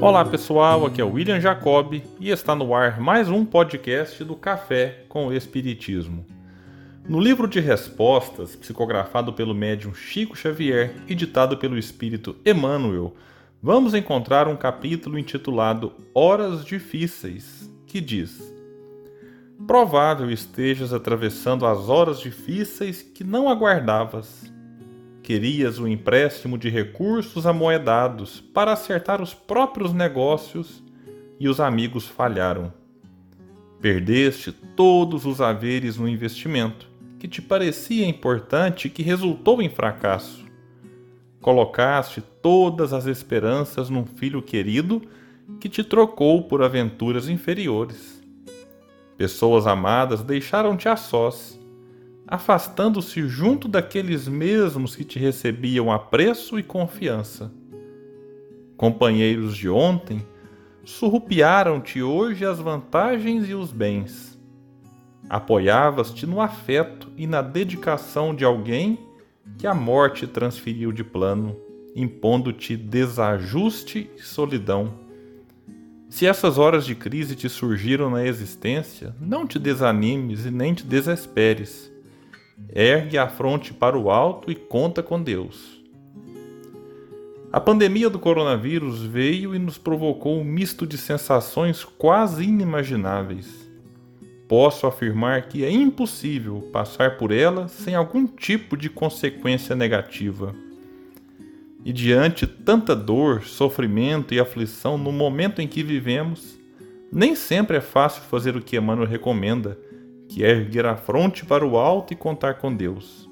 Olá pessoal, aqui é o William Jacob e está no ar mais um podcast do Café com o Espiritismo. No livro de respostas, psicografado pelo médium Chico Xavier e ditado pelo espírito Emmanuel, vamos encontrar um capítulo intitulado Horas Difíceis, que diz: Provável estejas atravessando as horas difíceis que não aguardavas Querias o empréstimo de recursos amoedados para acertar os próprios negócios e os amigos falharam. Perdeste todos os haveres no investimento, que te parecia importante e que resultou em fracasso. Colocaste todas as esperanças num filho querido que te trocou por aventuras inferiores. Pessoas amadas deixaram-te a sós afastando-se junto daqueles mesmos que te recebiam apreço e confiança. Companheiros de ontem surrupiaram-te hoje as vantagens e os bens. Apoiavas-te no afeto e na dedicação de alguém que a morte transferiu de plano, impondo-te desajuste e solidão. Se essas horas de crise te surgiram na existência, não te desanimes e nem te desesperes Ergue a fronte para o alto e conta com Deus. A pandemia do coronavírus veio e nos provocou um misto de sensações quase inimagináveis. Posso afirmar que é impossível passar por ela sem algum tipo de consequência negativa. E diante tanta dor, sofrimento e aflição no momento em que vivemos, nem sempre é fácil fazer o que Emmanuel recomenda que é erguer a fronte para o alto e contar com Deus.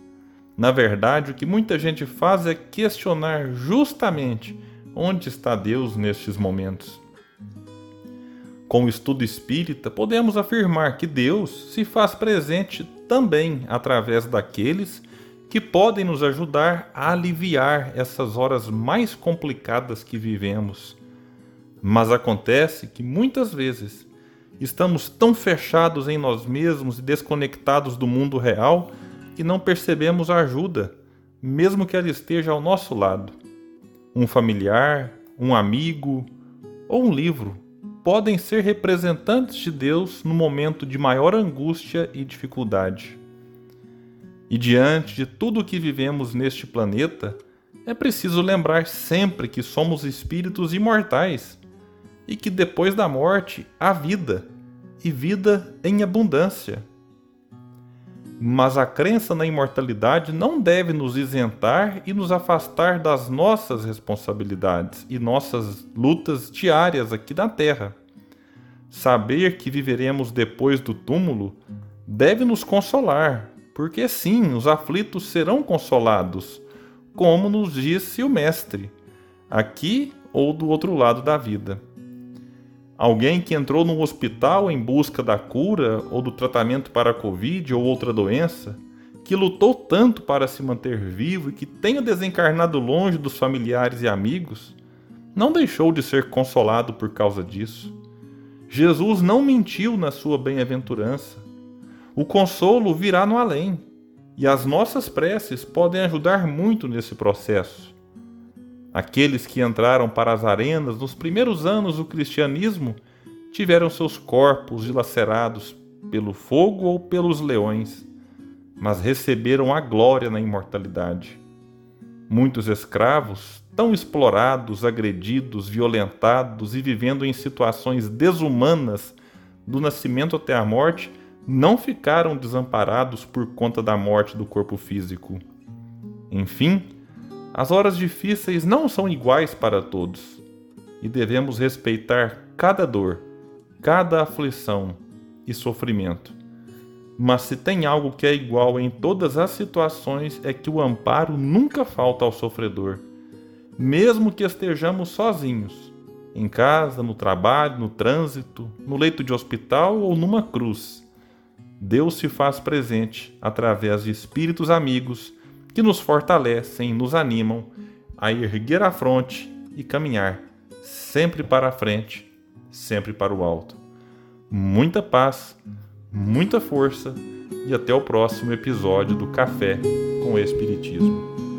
Na verdade, o que muita gente faz é questionar justamente onde está Deus nestes momentos. Com o estudo espírita, podemos afirmar que Deus se faz presente também através daqueles que podem nos ajudar a aliviar essas horas mais complicadas que vivemos. Mas acontece que muitas vezes Estamos tão fechados em nós mesmos e desconectados do mundo real que não percebemos a ajuda, mesmo que ela esteja ao nosso lado. Um familiar, um amigo ou um livro podem ser representantes de Deus no momento de maior angústia e dificuldade. E diante de tudo o que vivemos neste planeta, é preciso lembrar sempre que somos espíritos imortais e que depois da morte há vida, e vida em abundância. Mas a crença na imortalidade não deve nos isentar e nos afastar das nossas responsabilidades e nossas lutas diárias aqui na Terra. Saber que viveremos depois do túmulo deve nos consolar, porque sim, os aflitos serão consolados, como nos disse o Mestre, aqui ou do outro lado da vida. Alguém que entrou num hospital em busca da cura ou do tratamento para a Covid ou outra doença, que lutou tanto para se manter vivo e que tenha desencarnado longe dos familiares e amigos, não deixou de ser consolado por causa disso. Jesus não mentiu na sua bem-aventurança. O consolo virá no além, e as nossas preces podem ajudar muito nesse processo. Aqueles que entraram para as arenas nos primeiros anos do cristianismo tiveram seus corpos dilacerados pelo fogo ou pelos leões, mas receberam a glória na imortalidade. Muitos escravos, tão explorados, agredidos, violentados e vivendo em situações desumanas do nascimento até a morte, não ficaram desamparados por conta da morte do corpo físico. Enfim, as horas difíceis não são iguais para todos e devemos respeitar cada dor, cada aflição e sofrimento. Mas se tem algo que é igual em todas as situações é que o amparo nunca falta ao sofredor, mesmo que estejamos sozinhos, em casa, no trabalho, no trânsito, no leito de hospital ou numa cruz. Deus se faz presente através de espíritos amigos que nos fortalecem e nos animam a erguer a fronte e caminhar sempre para a frente, sempre para o alto. Muita paz, muita força e até o próximo episódio do Café com o Espiritismo.